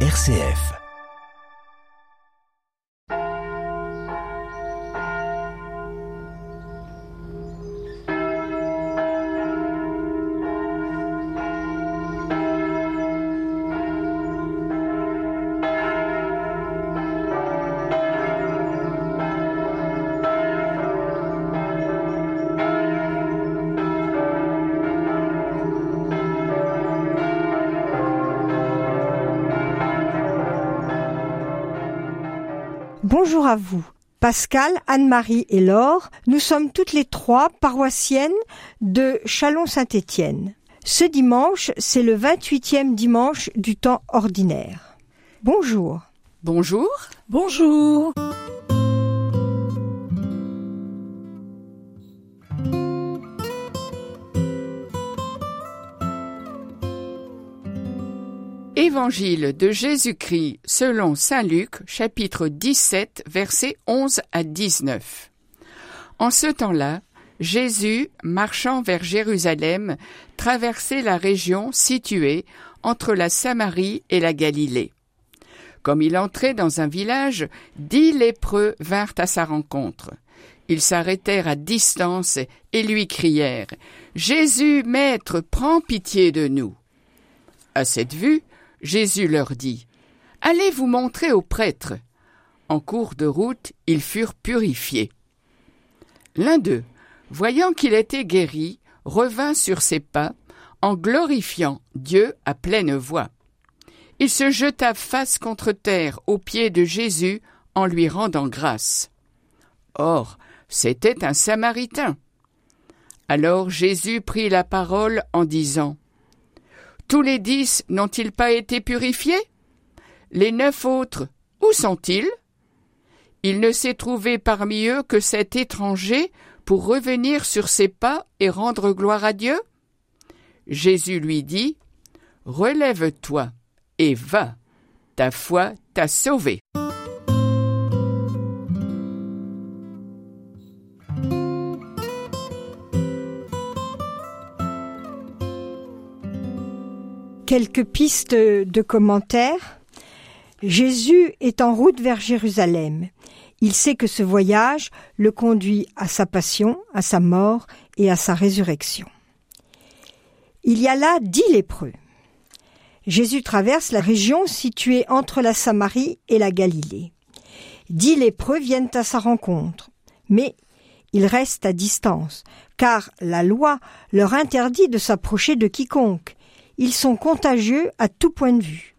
RCF. Bonjour à vous. Pascal, Anne-Marie et Laure, nous sommes toutes les trois paroissiennes de Chalon-Saint-Étienne. Ce dimanche, c'est le 28e dimanche du temps ordinaire. Bonjour. Bonjour. Bonjour. Évangile de Jésus-Christ selon Saint Luc, chapitre 17, versets 11 à 19. En ce temps-là, Jésus, marchant vers Jérusalem, traversait la région située entre la Samarie et la Galilée. Comme il entrait dans un village, dix lépreux vinrent à sa rencontre. Ils s'arrêtèrent à distance et lui crièrent Jésus, Maître, prends pitié de nous. À cette vue, Jésus leur dit Allez vous montrer aux prêtres. En cours de route, ils furent purifiés. L'un d'eux, voyant qu'il était guéri, revint sur ses pas en glorifiant Dieu à pleine voix. Il se jeta face contre terre aux pieds de Jésus en lui rendant grâce. Or, c'était un Samaritain. Alors Jésus prit la parole en disant tous les dix n'ont-ils pas été purifiés? Les neuf autres, où sont-ils? Il ne s'est trouvé parmi eux que cet étranger pour revenir sur ses pas et rendre gloire à Dieu? Jésus lui dit Relève-toi et va, ta foi t'a sauvé. Quelques pistes de commentaires. Jésus est en route vers Jérusalem. Il sait que ce voyage le conduit à sa passion, à sa mort et à sa résurrection. Il y a là dix lépreux. Jésus traverse la région située entre la Samarie et la Galilée. Dix lépreux viennent à sa rencontre, mais ils restent à distance, car la loi leur interdit de s'approcher de quiconque. Ils sont contagieux à tout point de vue.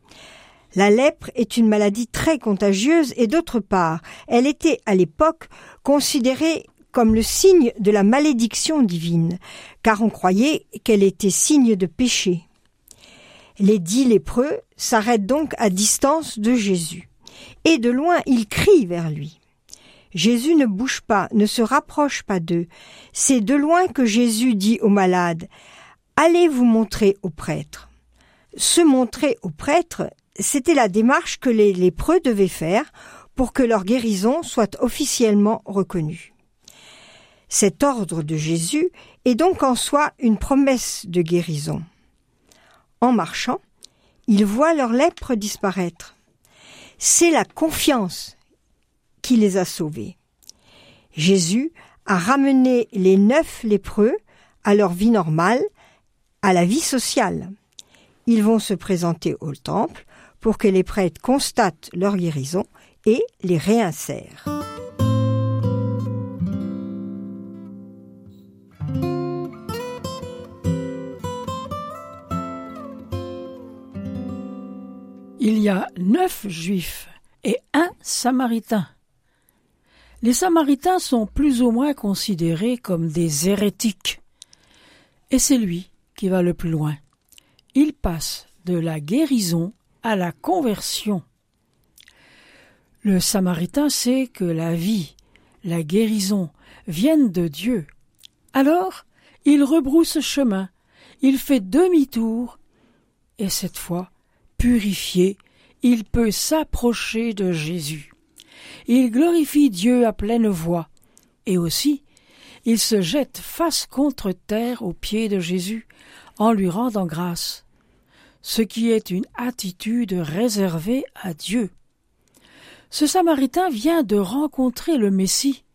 La lèpre est une maladie très contagieuse et d'autre part, elle était à l'époque considérée comme le signe de la malédiction divine, car on croyait qu'elle était signe de péché. Les dix lépreux s'arrêtent donc à distance de Jésus, et de loin ils crient vers lui. Jésus ne bouge pas, ne se rapproche pas d'eux. C'est de loin que Jésus dit aux malades Allez vous montrer au prêtre. Se montrer au prêtre, c'était la démarche que les lépreux devaient faire pour que leur guérison soit officiellement reconnue. Cet ordre de Jésus est donc en soi une promesse de guérison. En marchant, ils voient leur lèpre disparaître. C'est la confiance qui les a sauvés. Jésus a ramené les neuf lépreux à leur vie normale à la vie sociale. Ils vont se présenter au temple pour que les prêtres constatent leur guérison et les réinsèrent. Il y a neuf juifs et un samaritain. Les samaritains sont plus ou moins considérés comme des hérétiques. Et c'est lui qui va le plus loin. Il passe de la guérison à la conversion. Le Samaritain sait que la vie, la guérison viennent de Dieu. Alors, il rebrousse chemin, il fait demi-tour, et cette fois, purifié, il peut s'approcher de Jésus. Il glorifie Dieu à pleine voix, et aussi il se jette face contre terre aux pieds de Jésus en lui rendant grâce. ce qui est une attitude réservée à Dieu. Ce Samaritain vient de rencontrer le Messie,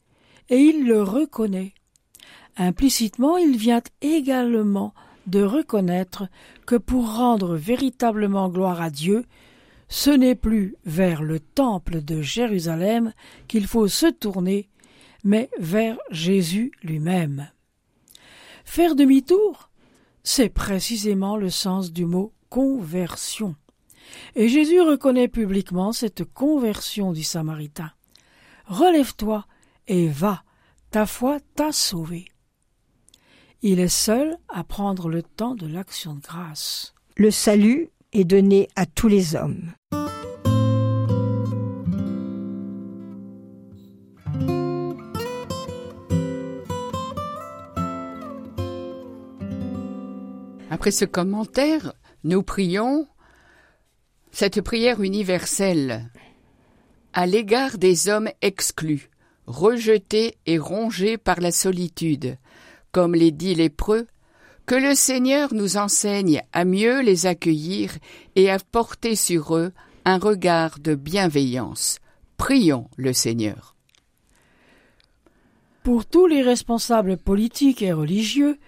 et il le reconnaît. Implicitement, il vient également de reconnaître que pour rendre véritablement gloire à Dieu, ce n'est plus vers le temple de Jérusalem qu'il faut se tourner, mais vers Jésus lui-même. Faire demi-tour, c'est précisément le sens du mot conversion. Et Jésus reconnaît publiquement cette conversion du Samaritain. Relève-toi et va, ta foi t'a sauvé. Il est seul à prendre le temps de l'action de grâce. Le salut est donné à tous les hommes. Après ce commentaire, nous prions cette prière universelle à l'égard des hommes exclus, rejetés et rongés par la solitude, comme les dit lépreux, que le Seigneur nous enseigne à mieux les accueillir et à porter sur eux un regard de bienveillance. Prions le Seigneur. Pour tous les responsables politiques et religieux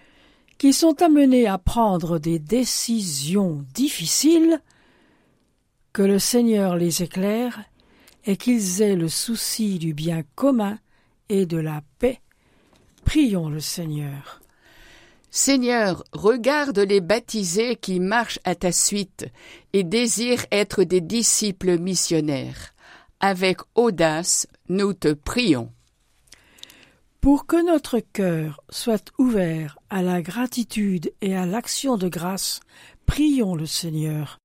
sont amenés à prendre des décisions difficiles, que le Seigneur les éclaire et qu'ils aient le souci du bien commun et de la paix. Prions le Seigneur. Seigneur, regarde les baptisés qui marchent à ta suite et désirent être des disciples missionnaires. Avec audace, nous te prions. Pour que notre cœur soit ouvert à la gratitude et à l'action de grâce, prions le Seigneur.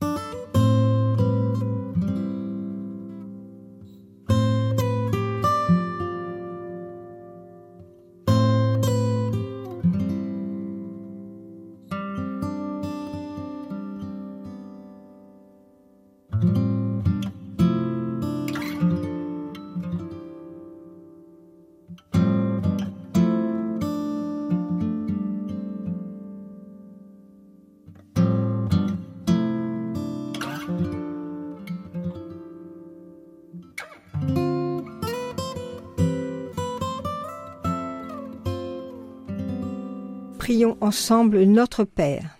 Prions ensemble notre Père.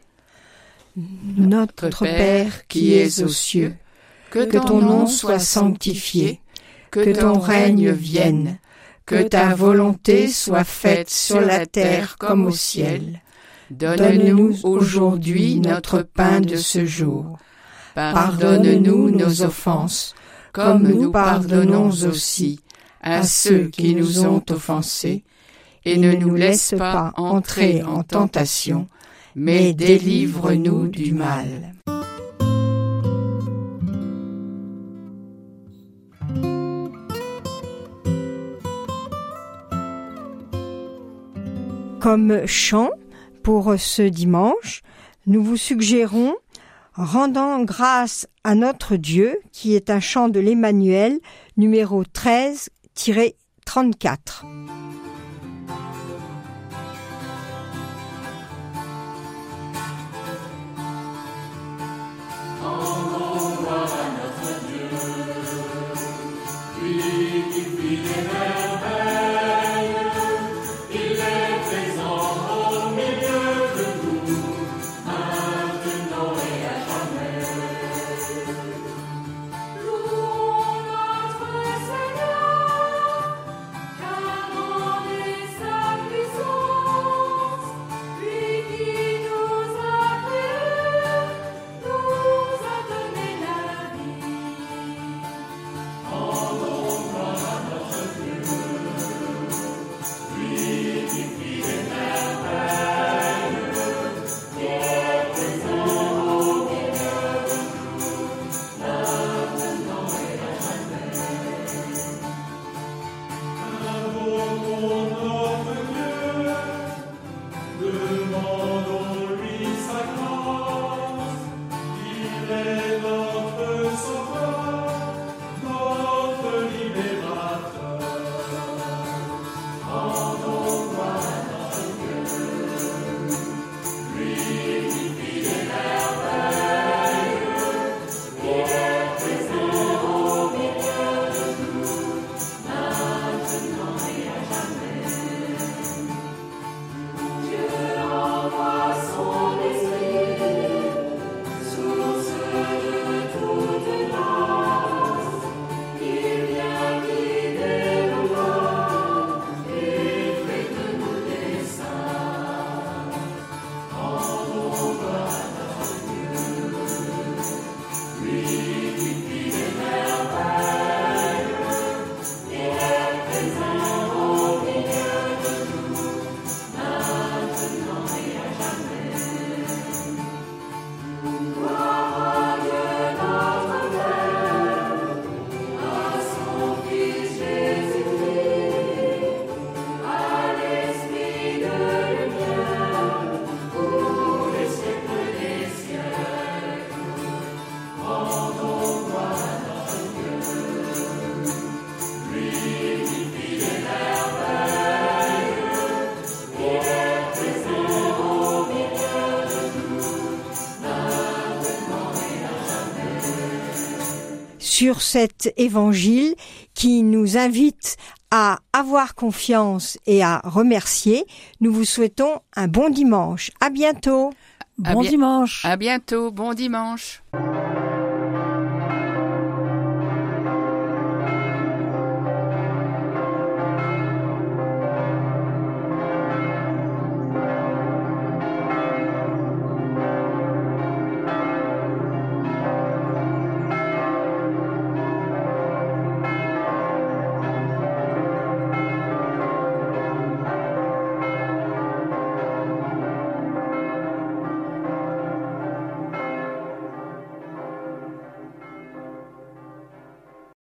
Notre Père qui es aux cieux, que ton nom soit sanctifié, que ton règne vienne, que ta volonté soit faite sur la terre comme au ciel. Donne-nous aujourd'hui notre pain de ce jour. Pardonne-nous nos offenses, comme nous pardonnons aussi à ceux qui nous ont offensés, et ne nous laisse pas entrer en tentation, mais délivre-nous du mal. Comme chant pour ce dimanche, nous vous suggérons Rendant grâce à notre Dieu, qui est un chant de l'Emmanuel numéro 13-34. Sur cet évangile qui nous invite à avoir confiance et à remercier. Nous vous souhaitons un bon dimanche. À bientôt. Bon dimanche. À bientôt, bon dimanche.